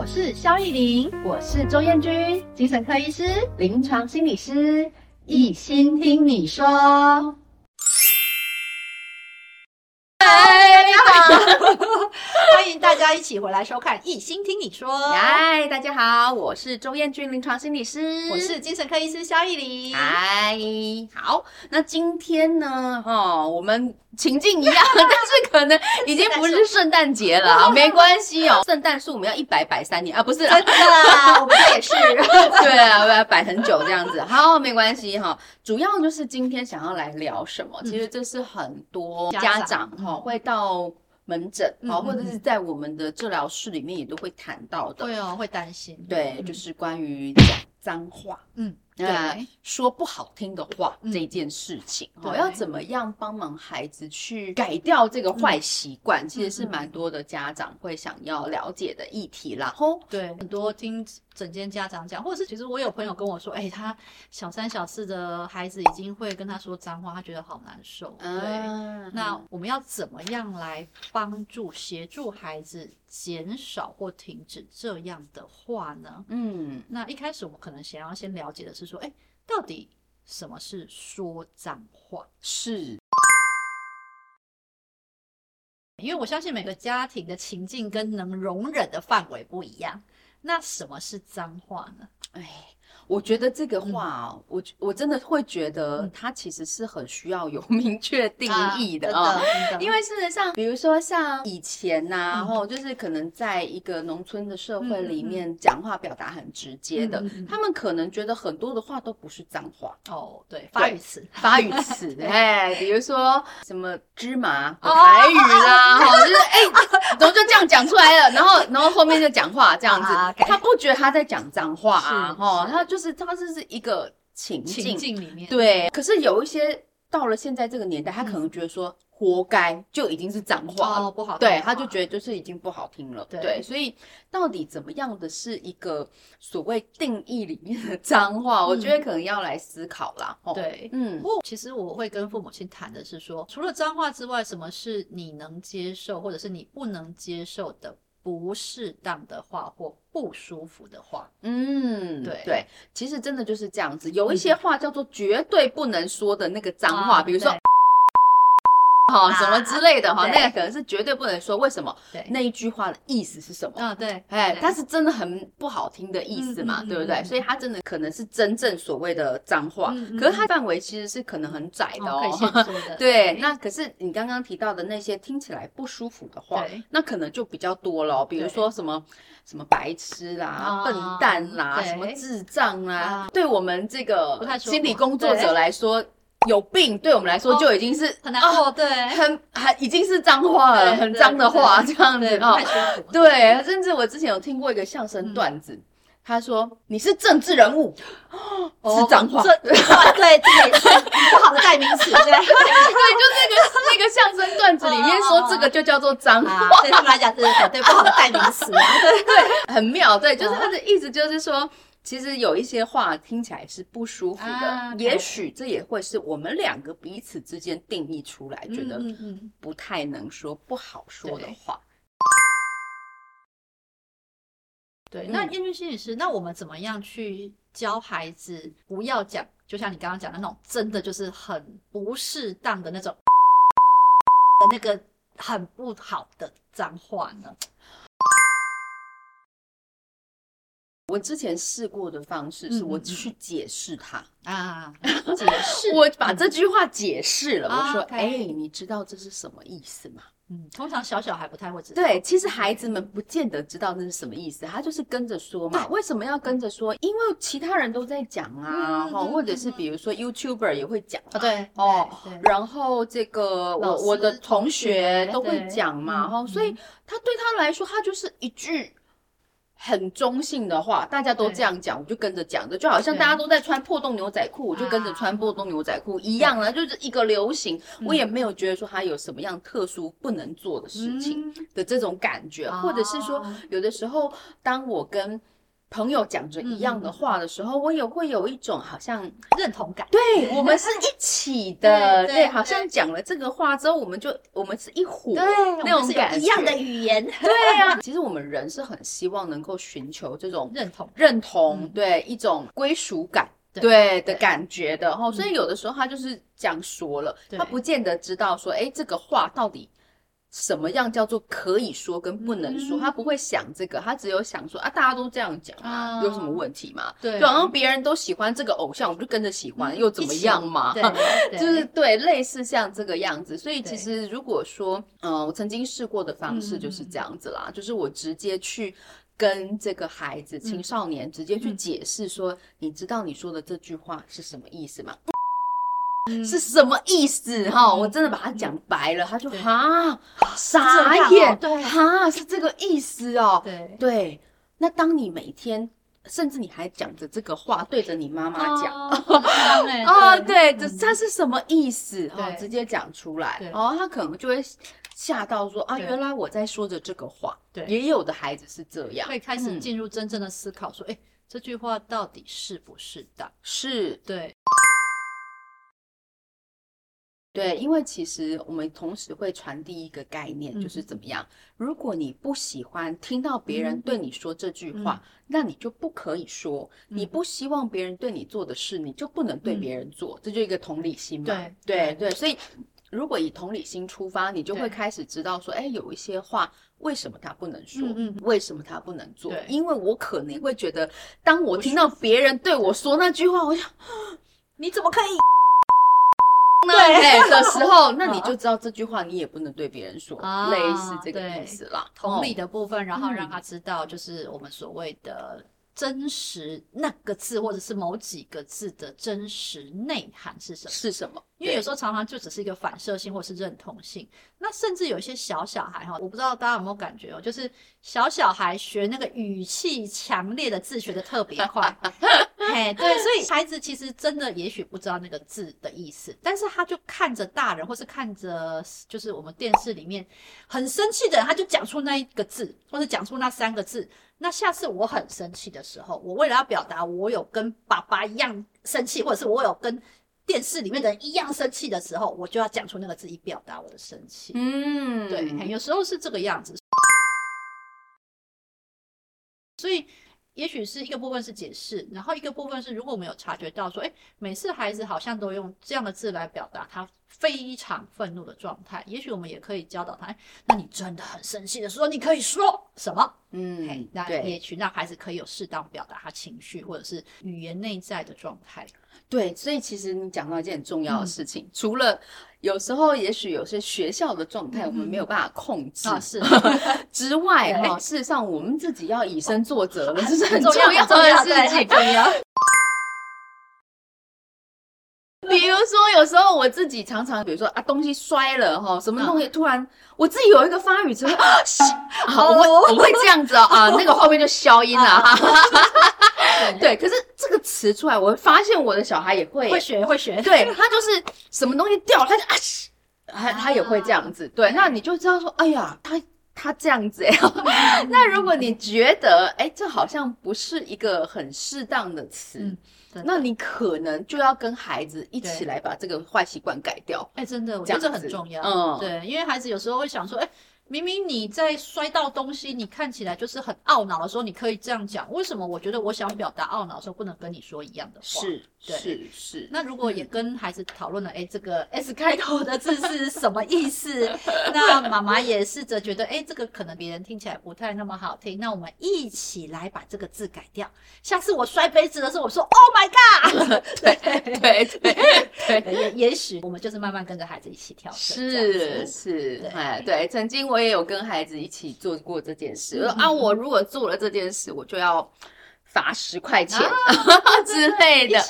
我是肖逸玲，我是周艳君，精神科医师、临床心理师，一心听你说。嗨，你好，欢迎大家一起回来收看《一心听你说》。嗨，大家好，我是周艳君，临床心理师，我是精神科医师萧亦伶。嗨，好，那今天呢，哈，我们。情境一样，但是可能已经不是圣诞节了，没关系哦。圣诞树我们要一摆摆三年啊，不是真的啦，我们也是。对啊，我要摆很久这样子。好，没关系哈。主要就是今天想要来聊什么？其实这是很多家长哈会到门诊啊，或者是在我们的治疗室里面也都会谈到的。对哦，会担心。对，就是关于讲脏话。嗯。对，说不好听的话这件事情，哦，要怎么样帮忙孩子去改掉这个坏习惯，其实是蛮多的家长会想要了解的议题啦。吼，对，很多听整间家长讲，或者是其实我有朋友跟我说，哎，他小三小四的孩子已经会跟他说脏话，他觉得好难受。对，那我们要怎么样来帮助协助孩子减少或停止这样的话呢？嗯，那一开始我们可能想要先了解的是。说，哎，到底什么是说脏话？是，因为我相信每个家庭的情境跟能容忍的范围不一样。那什么是脏话呢？哎。我觉得这个话，嗯、我我真的会觉得它其实是很需要有 明确定义的啊，嗯、因为事实上，比如说像以前呐、啊，然后、嗯、就是可能在一个农村的社会里面，讲话表达很直接的，嗯、他们可能觉得很多的话都不是脏话哦，对，发语词，发语词，哎，比如说什么芝麻台语啦，哈、哦，就是哎，怎么就这样讲出来了，然后然后后面就讲话这样子，他不觉得他在讲脏话啊，哈，他就。是，它这是一个情境，情境里面，对。可是有一些到了现在这个年代，他可能觉得说活该就已经是脏话了，哦，不好听。对，他就觉得就是已经不好听了。对，对，所以到底怎么样的是一个所谓定义里面的脏话？我觉得可能要来思考啦。对，嗯。不过其实我会跟父母亲谈的是说，除了脏话之外，什么是你能接受，或者是你不能接受的？不适当的话或不舒服的话，嗯，对对，其实真的就是这样子。有一些话叫做绝对不能说的那个脏话，比如说。好，什么之类的哈，那个可能是绝对不能说。为什么？对，那一句话的意思是什么？啊，对，哎，它是真的很不好听的意思嘛，对不对？所以它真的可能是真正所谓的脏话，可是它范围其实是可能很窄的哦。对，那可是你刚刚提到的那些听起来不舒服的话，那可能就比较多了。比如说什么什么白痴啦、笨蛋啦、什么智障啦，对我们这个心理工作者来说。有病，对我们来说就已经是很难过，对，很很已经是脏话了，很脏的话这样子哦。对，甚至我之前有听过一个相声段子，他说你是政治人物，哦是脏话，对，这也是不好的代名词，对，对，就那个那个相声段子里面说这个就叫做脏话，对他们来讲是绝对不好的代名词，对 对，很妙，对，就是他的意思就是说。其实有一些话听起来是不舒服的，啊、也许这也会是我们两个彼此之间定义出来，嗯、觉得不太能说、不好说的话。对，那燕君心理师，那我们怎么样去教孩子不要讲？就像你刚刚讲的那种，真的就是很不适当的那种 的那个很不好的脏话呢？我之前试过的方式是我去解释它啊，解释，我把这句话解释了。我说，哎，你知道这是什么意思吗？嗯，通常小小孩不太会知道。对，其实孩子们不见得知道那是什么意思，他就是跟着说嘛。为什么要跟着说？因为其他人都在讲啊，哈或者是比如说 YouTuber 也会讲啊，对，哦，然后这个我我的同学都会讲嘛，哈，所以他对他来说，他就是一句。很中性的话，大家都这样讲，我就跟着讲的，就好像大家都在穿破洞牛仔裤，我就跟着穿破洞牛仔裤一样啊，就是一个流行。我也没有觉得说它有什么样特殊不能做的事情的这种感觉，或者是说，有的时候当我跟朋友讲着一样的话的时候，我也会有一种好像认同感。对，我们是一起的，对，好像讲了这个话之后，我们就我们是一伙，对，那种感觉，一样的语言。对呀，其实我们人是很希望能够寻求这种认同、认同，对，一种归属感，对。的感觉的。然后，所以有的时候他就是这样说了，他不见得知道说，哎，这个话到底。什么样叫做可以说跟不能说？嗯、他不会想这个，他只有想说啊，大家都这样讲啊，嗯、有什么问题吗？对，然后别人都喜欢这个偶像，我们就跟着喜欢，嗯、又怎么样嘛？对，就是对，类似像这个样子。所以其实如果说，嗯、呃，我曾经试过的方式就是这样子啦，嗯、就是我直接去跟这个孩子、青少年、嗯、直接去解释说，嗯、你知道你说的这句话是什么意思吗？是什么意思哈？我真的把它讲白了，他就哈？傻眼，对。哈？是这个意思哦。对。对，那当你每天甚至你还讲着这个话对着你妈妈讲，哦 对，这他是什么意思？哈？直接讲出来，哦，他可能就会吓到说啊，原来我在说着这个话。对，也有的孩子是这样，会开始进入真正的思考，说，哎，这句话到底是不是的？是。对。对，因为其实我们同时会传递一个概念，嗯、就是怎么样？如果你不喜欢听到别人对你说这句话，嗯、那你就不可以说。嗯、你不希望别人对你做的事，你就不能对别人做。嗯、这就一个同理心嘛。对对对，所以如果以同理心出发，你就会开始知道说，哎，有一些话为什么他不能说？嗯、为什么他不能做？因为我可能会觉得，当我听到别人对我说那句话，我想，你怎么可以？对的时候，那你就知道这句话你也不能对别人说，类似这个意思啦。同理的部分，然后让他知道，就是我们所谓的真实那个字，或者是某几个字的真实内涵是什么？是什么？因为有时候常常就只是一个反射性，或是认同性。那甚至有一些小小孩哈，我不知道大家有没有感觉哦，就是小小孩学那个语气强烈的字学的特别快。嘿，对，所以孩子其实真的也许不知道那个字的意思，但是他就看着大人，或是看着就是我们电视里面很生气的人，他就讲出那一个字，或者讲出那三个字。那下次我很生气的时候，我为了要表达我有跟爸爸一样生气，或者是我有跟电视里面的人一样生气的时候，我就要讲出那个字，以表达我的生气。嗯，对，有时候是这个样子，所以。也许是一个部分是解释，然后一个部分是，如果我们有察觉到说，哎，每次孩子好像都用这样的字来表达他非常愤怒的状态，也许我们也可以教导他，那你真的很生气的时候，你可以说什么？嗯，那也许让孩子可以有适当表达他情绪或者是语言内在的状态。对，所以其实你讲到一件很重要的事情，除了有时候也许有些学校的状态我们没有办法控制是 之外，哈，事实上我们自己要以身作则了，这是很重要的事情。比如说，有时候我自己常常，比如说啊，东西摔了哈，什么东西突然，我自己有一个发语词，好，我会我会这样子哦啊，那个后面就消音了哈。对，可是这个词出来，我会发现我的小孩也会会学会学。对，他就是什么东西掉，他就啊，他他也会这样子。对，那你就知道说，哎呀，他他这样子哎。那如果你觉得哎，这好像不是一个很适当的词，那你可能就要跟孩子一起来把这个坏习惯改掉。哎，真的，我觉得这很重要。嗯，对，因为孩子有时候会想说，哎。明明你在摔到东西，你看起来就是很懊恼的时候，你可以这样讲。为什么？我觉得我想表达懊恼的时候，不能跟你说一样的话。是，对是，是。那如果也跟孩子讨论了，哎，这个 S 开头的字是什么意思？那妈妈也试着觉得，哎，这个可能别人听起来不太那么好听。那我们一起来把这个字改掉。下次我摔杯子的时候，我说 “Oh my God”。对对对对，也也许我们就是慢慢跟着孩子一起跳。是是，哎，对，曾经我。也有跟孩子一起做过这件事，说啊，我如果做了这件事，我就要罚十块钱 之类的。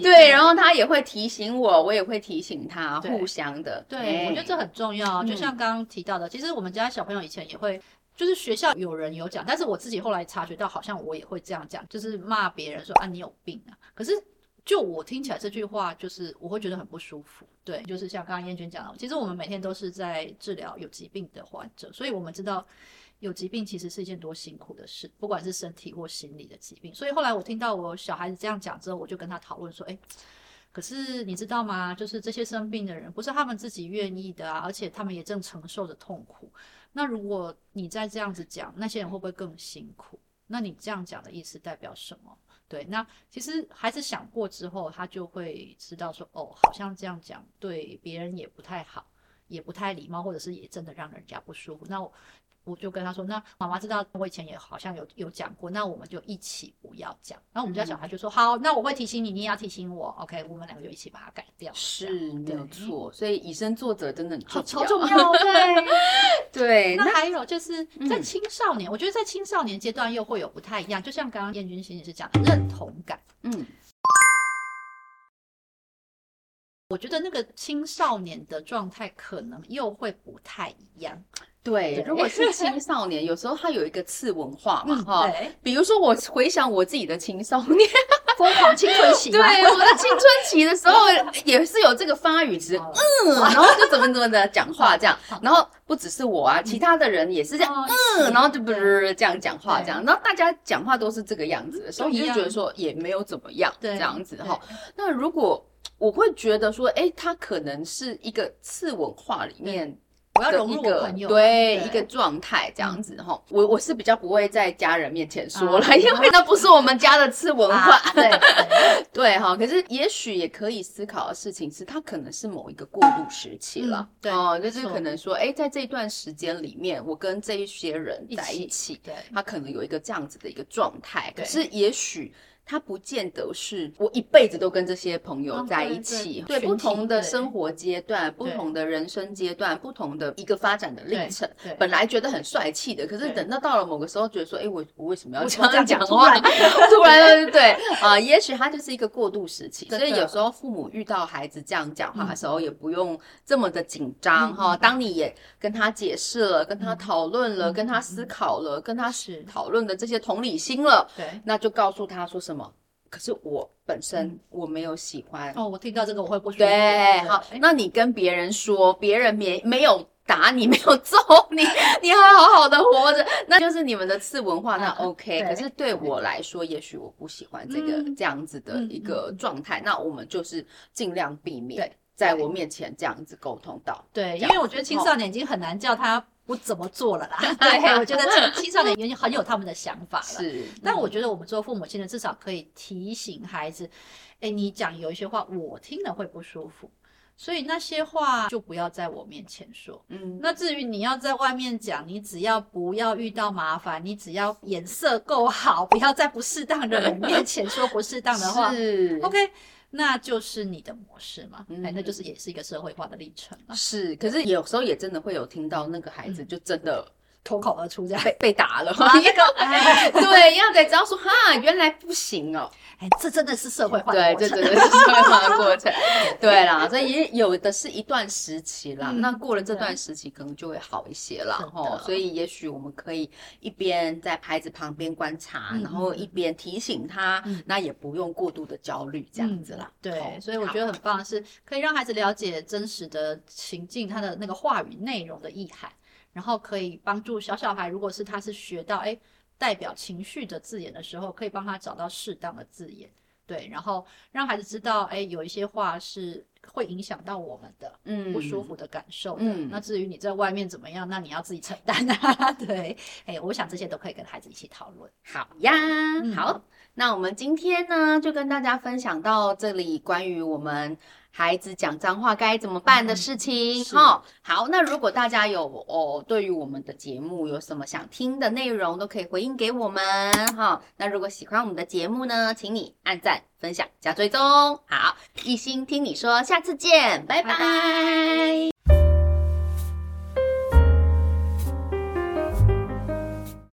对，然后他也会提醒我，我也会提醒他，互相的。对，我觉得这很重要。就像刚刚提到的，其实我们家小朋友以前也会，就是学校有人有讲，但是我自己后来察觉到，好像我也会这样讲，就是骂别人说啊，你有病啊。可是。就我听起来这句话，就是我会觉得很不舒服。对，就是像刚刚燕君讲的，其实我们每天都是在治疗有疾病的患者，所以我们知道有疾病其实是一件多辛苦的事，不管是身体或心理的疾病。所以后来我听到我小孩子这样讲之后，我就跟他讨论说：“哎，可是你知道吗？就是这些生病的人不是他们自己愿意的啊，而且他们也正承受着痛苦。那如果你再这样子讲，那些人会不会更辛苦？那你这样讲的意思代表什么？”对，那其实孩子想过之后，他就会知道说，哦，好像这样讲对别人也不太好，也不太礼貌，或者是也真的让人家不舒服。那我我。就跟他说：“那妈妈知道，我以前也好像有有讲过，那我们就一起不要讲。”然后我们家小孩就说：“好，那我会提醒你，你也要提醒我。”OK，我们两个就一起把它改掉。是，没有错。所以以身作则真的很重要，超重要。对 对。那还有就是在青少年，我觉得在青少年阶段又会有不太一样，就像刚刚燕君心理师讲的认同感。嗯。我觉得那个青少年的状态可能又会不太一样。对，如果是青少年，有时候他有一个次文化嘛，哈、嗯，比如说我回想我自己的青少年，疯狂青春期，对，我的青春期的时候也是有这个发语词，嗯，然后就怎么怎么的讲话这样，然后不只是我啊，其他的人也是这样，嗯，然后就不是这样讲话这样，然后大家讲话都是这个样子的时候，你就觉得说也没有怎么样，这样子哈。那如果我会觉得说，哎，他可能是一个次文化里面。我要融入我朋友，对，一个状态这样子哈、嗯。我我是比较不会在家人面前说了，嗯、因为那不是我们家的次文化。啊、对 对哈。可是也许也可以思考的事情是，他可能是某一个过渡时期了。嗯、对哦，就是可能说，哎，在这一段时间里面，我跟这一些人在一起，一起对，他可能有一个这样子的一个状态。可是也许。他不见得是我一辈子都跟这些朋友在一起，对，不同的生活阶段、不同的人生阶段、不同的一个发展的历程。本来觉得很帅气的，可是等到到了某个时候，觉得说，哎，我我为什么要这样讲话？突然，对对啊，也许他就是一个过渡时期。所以有时候父母遇到孩子这样讲话的时候，也不用这么的紧张哈。当你也跟他解释了、跟他讨论了、跟他思考了、跟他是讨论的这些同理心了，对，那就告诉他说什么。可是我本身我没有喜欢哦，我听到这个我会不舒服。对，好，那你跟别人说，别人没没有打你，没有揍你，你还好好的活着，那就是你们的次文化，那 OK。可是对我来说，也许我不喜欢这个这样子的一个状态，那我们就是尽量避免在我面前这样子沟通到。对，因为我觉得青少年已经很难叫他。不怎么做了啦，对，我觉得青青少年已经很有他们的想法了。是，但我觉得我们做父母亲的至少可以提醒孩子，哎，你讲有一些话我听了会不舒服，所以那些话就不要在我面前说。嗯，那至于你要在外面讲，你只要不要遇到麻烦，你只要颜色够好，不要在不适当的人面前说不适当的话。是，OK。那就是你的模式嘛，哎、嗯，那就是也是一个社会化的历程嘛。是，可是有时候也真的会有听到那个孩子就真的。脱口而出这样。被被打了，啊那个 哎、对，要得知道说哈，原来不行哦，哎，这真的是社会化的过程，对，这真的是社会化的过程，对啦，所以也有的是一段时期啦，嗯、那过了这段时期可能就会好一些了哈，所以也许我们可以一边在孩子旁边观察，嗯、然后一边提醒他，嗯、那也不用过度的焦虑这样子啦，嗯、对，所以我觉得很棒是可以让孩子了解真实的情境，他的那个话语内容的意涵。然后可以帮助小小孩，如果是他是学到诶代表情绪的字眼的时候，可以帮他找到适当的字眼，对，然后让孩子知道，诶有一些话是会影响到我们的，嗯，不舒服的感受的。嗯，那至于你在外面怎么样，那你要自己承担啊，对，诶我想这些都可以跟孩子一起讨论。好呀，嗯、好，那我们今天呢就跟大家分享到这里，关于我们。孩子讲脏话该怎么办的事情，哈、嗯，好，那如果大家有哦，对于我们的节目有什么想听的内容，都可以回应给我们，哈。那如果喜欢我们的节目呢，请你按赞、分享、加追踪。好，一心听你说，下次见，拜拜。拜拜。